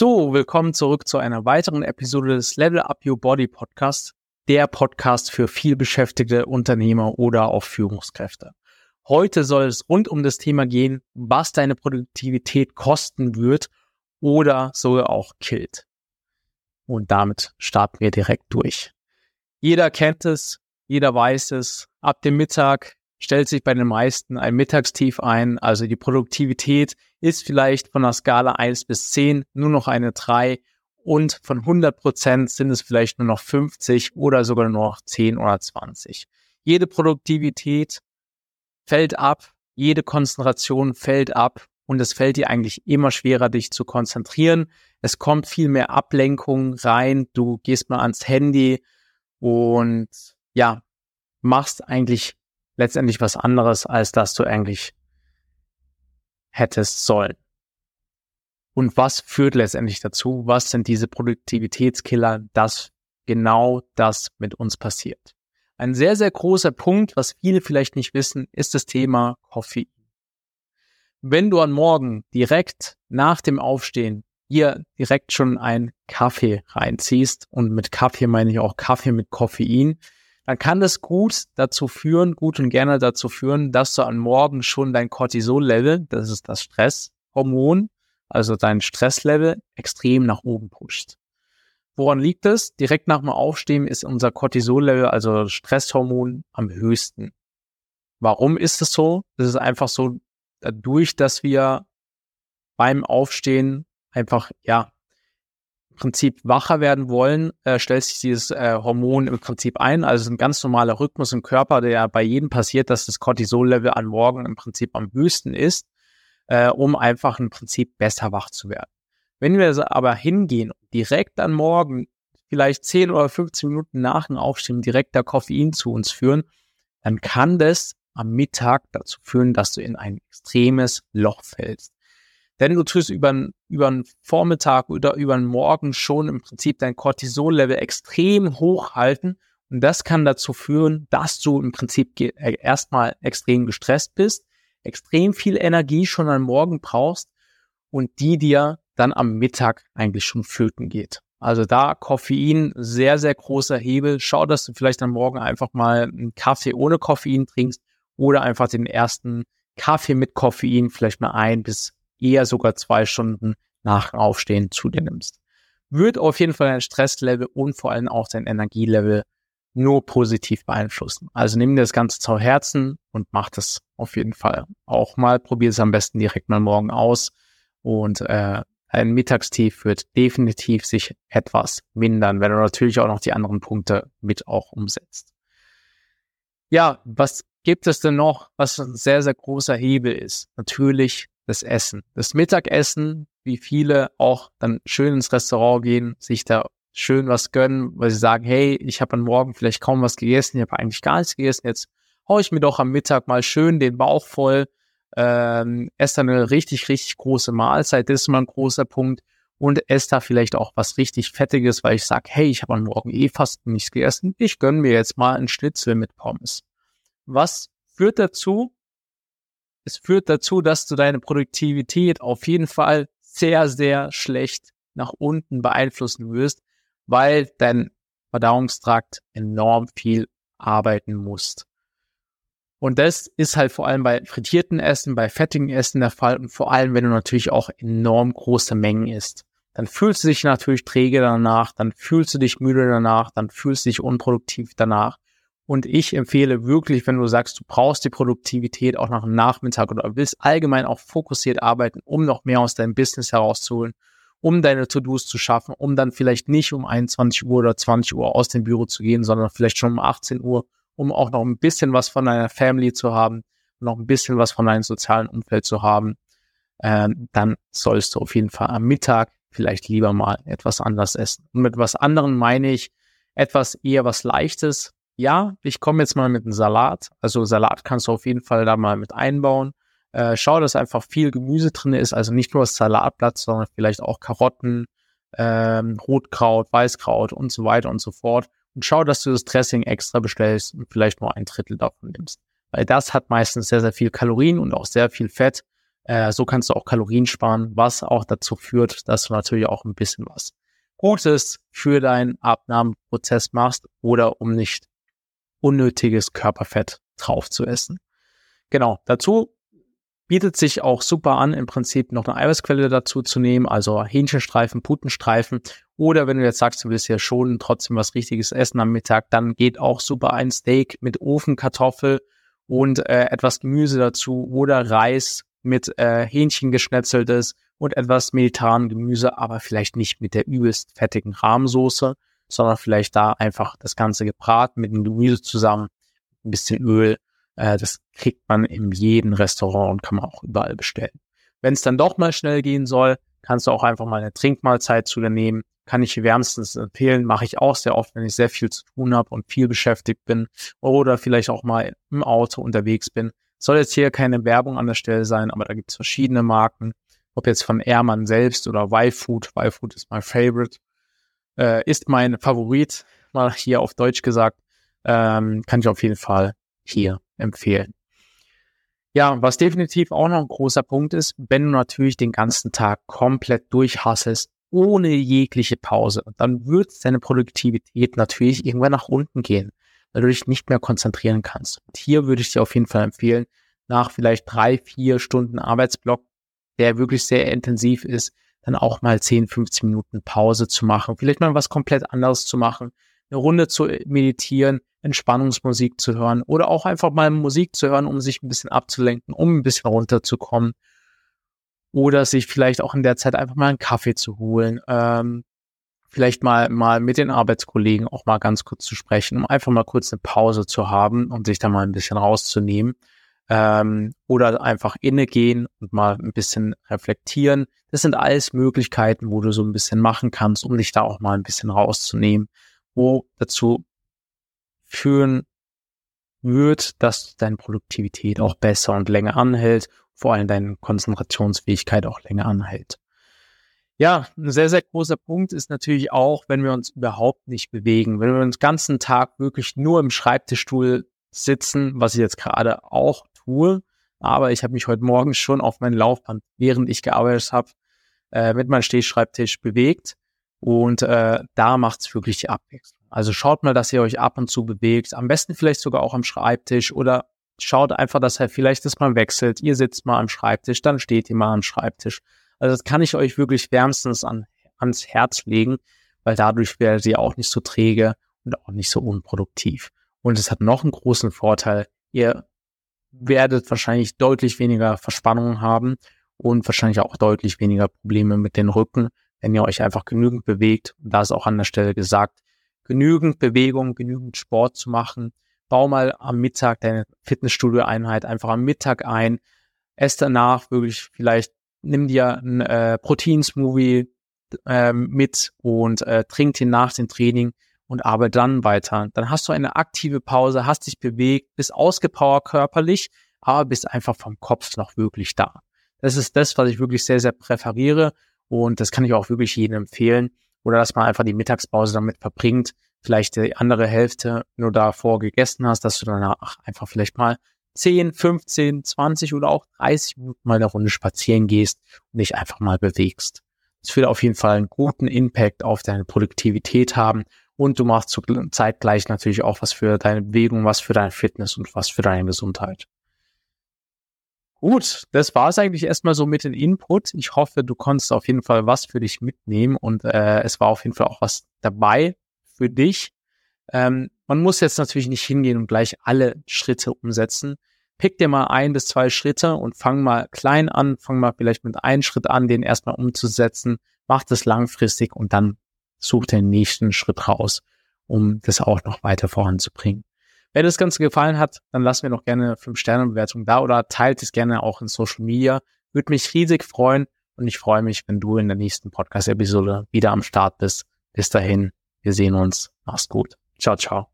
So, willkommen zurück zu einer weiteren Episode des Level Up Your Body Podcast, der Podcast für vielbeschäftigte Unternehmer oder auch Führungskräfte. Heute soll es rund um das Thema gehen, was deine Produktivität kosten wird oder sogar auch killt. Und damit starten wir direkt durch. Jeder kennt es, jeder weiß es. Ab dem Mittag stellt sich bei den meisten ein Mittagstief ein. Also die Produktivität ist vielleicht von der Skala 1 bis 10 nur noch eine 3 und von 100 Prozent sind es vielleicht nur noch 50 oder sogar nur noch 10 oder 20. Jede Produktivität fällt ab, jede Konzentration fällt ab und es fällt dir eigentlich immer schwerer, dich zu konzentrieren. Es kommt viel mehr Ablenkung rein. Du gehst mal ans Handy und ja, machst eigentlich letztendlich was anderes, als dass du eigentlich hättest sollen. Und was führt letztendlich dazu? Was sind diese Produktivitätskiller, dass genau das mit uns passiert? Ein sehr, sehr großer Punkt, was viele vielleicht nicht wissen, ist das Thema Koffein. Wenn du an Morgen direkt nach dem Aufstehen hier direkt schon einen Kaffee reinziehst, und mit Kaffee meine ich auch Kaffee mit Koffein, dann kann das gut dazu führen, gut und gerne dazu führen, dass du am Morgen schon dein Cortisol-Level, das ist das Stresshormon, also dein Stresslevel, extrem nach oben pusht. Woran liegt es? Direkt nach dem Aufstehen ist unser Cortisol-Level, also Stresshormon, am höchsten. Warum ist es so? Es ist einfach so, dadurch, dass wir beim Aufstehen einfach, ja, Prinzip wacher werden wollen, äh, stellt sich dieses äh, Hormon im Prinzip ein. Also ein ganz normaler Rhythmus im Körper, der bei jedem passiert, dass das Cortisol-Level an Morgen im Prinzip am höchsten ist, äh, um einfach im Prinzip besser wach zu werden. Wenn wir aber hingehen, direkt an Morgen, vielleicht 10 oder 15 Minuten nach dem Aufstehen, direkt der Koffein zu uns führen, dann kann das am Mittag dazu führen, dass du in ein extremes Loch fällst. Denn du tust über, einen Vormittag oder über einen Morgen schon im Prinzip dein Cortisol-Level extrem hoch halten. Und das kann dazu führen, dass du im Prinzip äh, erstmal extrem gestresst bist, extrem viel Energie schon am Morgen brauchst und die dir dann am Mittag eigentlich schon flöten geht. Also da Koffein, sehr, sehr großer Hebel. Schau, dass du vielleicht am Morgen einfach mal einen Kaffee ohne Koffein trinkst oder einfach den ersten Kaffee mit Koffein vielleicht mal ein bis eher sogar zwei Stunden nach Aufstehen zu dir nimmst. Wird auf jeden Fall dein Stresslevel und vor allem auch dein Energielevel nur positiv beeinflussen. Also nimm dir das Ganze zu Herzen und mach das auf jeden Fall auch mal. Probier es am besten direkt mal morgen aus. Und äh, ein Mittagstief wird definitiv sich etwas mindern, wenn du natürlich auch noch die anderen Punkte mit auch umsetzt. Ja, was gibt es denn noch, was ein sehr, sehr großer Hebel ist? Natürlich das Essen. Das Mittagessen, wie viele auch dann schön ins Restaurant gehen, sich da schön was gönnen, weil sie sagen, hey, ich habe am Morgen vielleicht kaum was gegessen, ich habe eigentlich gar nichts gegessen, jetzt hau ich mir doch am Mittag mal schön den Bauch voll, ähm, esse dann eine richtig, richtig große Mahlzeit, das ist mal ein großer Punkt und esse da vielleicht auch was richtig Fettiges, weil ich sage, hey, ich habe am Morgen eh fast nichts gegessen, ich gönne mir jetzt mal einen Schnitzel mit Pommes. Was führt dazu, es führt dazu, dass du deine Produktivität auf jeden Fall sehr, sehr schlecht nach unten beeinflussen wirst, weil dein Verdauungstrakt enorm viel arbeiten musst. Und das ist halt vor allem bei frittierten Essen, bei fettigen Essen der Fall und vor allem, wenn du natürlich auch enorm große Mengen isst. Dann fühlst du dich natürlich träge danach, dann fühlst du dich müde danach, dann fühlst du dich unproduktiv danach. Und ich empfehle wirklich, wenn du sagst, du brauchst die Produktivität auch nach dem Nachmittag oder willst allgemein auch fokussiert arbeiten, um noch mehr aus deinem Business herauszuholen, um deine To-Dos zu schaffen, um dann vielleicht nicht um 21 Uhr oder 20 Uhr aus dem Büro zu gehen, sondern vielleicht schon um 18 Uhr, um auch noch ein bisschen was von deiner Family zu haben, noch ein bisschen was von deinem sozialen Umfeld zu haben, ähm, dann sollst du auf jeden Fall am Mittag vielleicht lieber mal etwas anders essen. Und mit was anderem meine ich etwas eher was Leichtes, ja, ich komme jetzt mal mit einem Salat. Also Salat kannst du auf jeden Fall da mal mit einbauen. Äh, schau, dass einfach viel Gemüse drin ist, also nicht nur das Salatblatt, sondern vielleicht auch Karotten, ähm, Rotkraut, Weißkraut und so weiter und so fort. Und schau, dass du das Dressing extra bestellst und vielleicht nur ein Drittel davon nimmst. Weil das hat meistens sehr, sehr viel Kalorien und auch sehr viel Fett. Äh, so kannst du auch Kalorien sparen, was auch dazu führt, dass du natürlich auch ein bisschen was Gutes für deinen Abnahmeprozess machst oder um nicht unnötiges Körperfett drauf zu essen. Genau, dazu bietet sich auch super an, im Prinzip noch eine Eiweißquelle dazu zu nehmen, also Hähnchenstreifen, Putenstreifen. Oder wenn du jetzt sagst, du willst ja schon trotzdem was Richtiges essen am Mittag, dann geht auch super ein Steak mit Ofenkartoffel und äh, etwas Gemüse dazu oder Reis mit äh, Hähnchen geschnetzeltes und etwas mediterranen Gemüse, aber vielleicht nicht mit der übelst fettigen Rahmsoße, sondern vielleicht da einfach das Ganze gebraten mit dem Gemüse zusammen, ein bisschen Öl, äh, das kriegt man in jedem Restaurant und kann man auch überall bestellen. Wenn es dann doch mal schnell gehen soll, kannst du auch einfach mal eine Trinkmahlzeit zu dir nehmen. Kann ich wärmstens empfehlen, mache ich auch sehr oft, wenn ich sehr viel zu tun habe und viel beschäftigt bin oder vielleicht auch mal im Auto unterwegs bin. Soll jetzt hier keine Werbung an der Stelle sein, aber da gibt es verschiedene Marken, ob jetzt von Airman selbst oder Y-Food. Y-Food ist mein Favorite, äh, ist mein Favorit, mal hier auf Deutsch gesagt. Ähm, kann ich auf jeden Fall hier empfehlen. Ja, was definitiv auch noch ein großer Punkt ist, wenn du natürlich den ganzen Tag komplett durchhasselst, ohne jegliche Pause, dann wird deine Produktivität natürlich irgendwann nach unten gehen, weil du dich nicht mehr konzentrieren kannst. Und hier würde ich dir auf jeden Fall empfehlen, nach vielleicht drei, vier Stunden Arbeitsblock, der wirklich sehr intensiv ist, dann auch mal 10, 15 Minuten Pause zu machen, vielleicht mal was komplett anderes zu machen, eine Runde zu meditieren, Entspannungsmusik zu hören oder auch einfach mal Musik zu hören, um sich ein bisschen abzulenken, um ein bisschen runterzukommen. Oder sich vielleicht auch in der Zeit einfach mal einen Kaffee zu holen. Ähm, vielleicht mal, mal mit den Arbeitskollegen auch mal ganz kurz zu sprechen, um einfach mal kurz eine Pause zu haben und sich da mal ein bisschen rauszunehmen. Ähm, oder einfach innegehen und mal ein bisschen reflektieren. Das sind alles Möglichkeiten, wo du so ein bisschen machen kannst, um dich da auch mal ein bisschen rauszunehmen, wo dazu führen wird, dass deine Produktivität auch besser und länger anhält, vor allem deine Konzentrationsfähigkeit auch länger anhält. Ja, ein sehr, sehr großer Punkt ist natürlich auch, wenn wir uns überhaupt nicht bewegen, wenn wir den ganzen Tag wirklich nur im Schreibtischstuhl sitzen, was ich jetzt gerade auch tue, aber ich habe mich heute Morgen schon auf mein Laufband, während ich gearbeitet habe, äh, mit meinem Stehschreibtisch bewegt und äh, da macht es wirklich die Abwechslung. Also schaut mal, dass ihr euch ab und zu bewegt. Am besten vielleicht sogar auch am Schreibtisch oder schaut einfach, dass er vielleicht das mal wechselt. Ihr sitzt mal am Schreibtisch, dann steht ihr mal am Schreibtisch. Also das kann ich euch wirklich wärmstens an, ans Herz legen, weil dadurch werdet ihr auch nicht so träge und auch nicht so unproduktiv. Und es hat noch einen großen Vorteil. Ihr werdet wahrscheinlich deutlich weniger Verspannungen haben und wahrscheinlich auch deutlich weniger Probleme mit den Rücken, wenn ihr euch einfach genügend bewegt. Und da ist auch an der Stelle gesagt, genügend Bewegung, genügend Sport zu machen. Bau mal am Mittag deine Fitnessstudio-Einheit einfach am Mittag ein. Ess danach wirklich vielleicht, nimm dir ein äh, Protein-Smoothie äh, mit und äh, trink den nach dem Training und arbeite dann weiter. Dann hast du eine aktive Pause, hast dich bewegt, bist ausgepowert körperlich, aber bist einfach vom Kopf noch wirklich da. Das ist das, was ich wirklich sehr, sehr präferiere und das kann ich auch wirklich jedem empfehlen oder dass man einfach die Mittagspause damit verbringt, vielleicht die andere Hälfte nur davor gegessen hast, dass du danach einfach vielleicht mal 10, 15, 20 oder auch 30 Minuten mal eine Runde spazieren gehst und dich einfach mal bewegst. Das wird auf jeden Fall einen guten Impact auf deine Produktivität haben und du machst zur Zeit gleich natürlich auch was für deine Bewegung, was für deine Fitness und was für deine Gesundheit. Gut, das war es eigentlich erstmal so mit dem Input. Ich hoffe, du konntest auf jeden Fall was für dich mitnehmen und äh, es war auf jeden Fall auch was dabei für dich. Ähm, man muss jetzt natürlich nicht hingehen und gleich alle Schritte umsetzen. Pick dir mal ein bis zwei Schritte und fang mal klein an, fang mal vielleicht mit einem Schritt an, den erstmal umzusetzen, mach das langfristig und dann such den nächsten Schritt raus, um das auch noch weiter voranzubringen. Wenn das Ganze gefallen hat, dann lasst mir noch gerne 5-Sterne-Bewertung da oder teilt es gerne auch in Social Media. Würde mich riesig freuen und ich freue mich, wenn du in der nächsten Podcast-Episode wieder am Start bist. Bis dahin, wir sehen uns. Mach's gut. Ciao, ciao.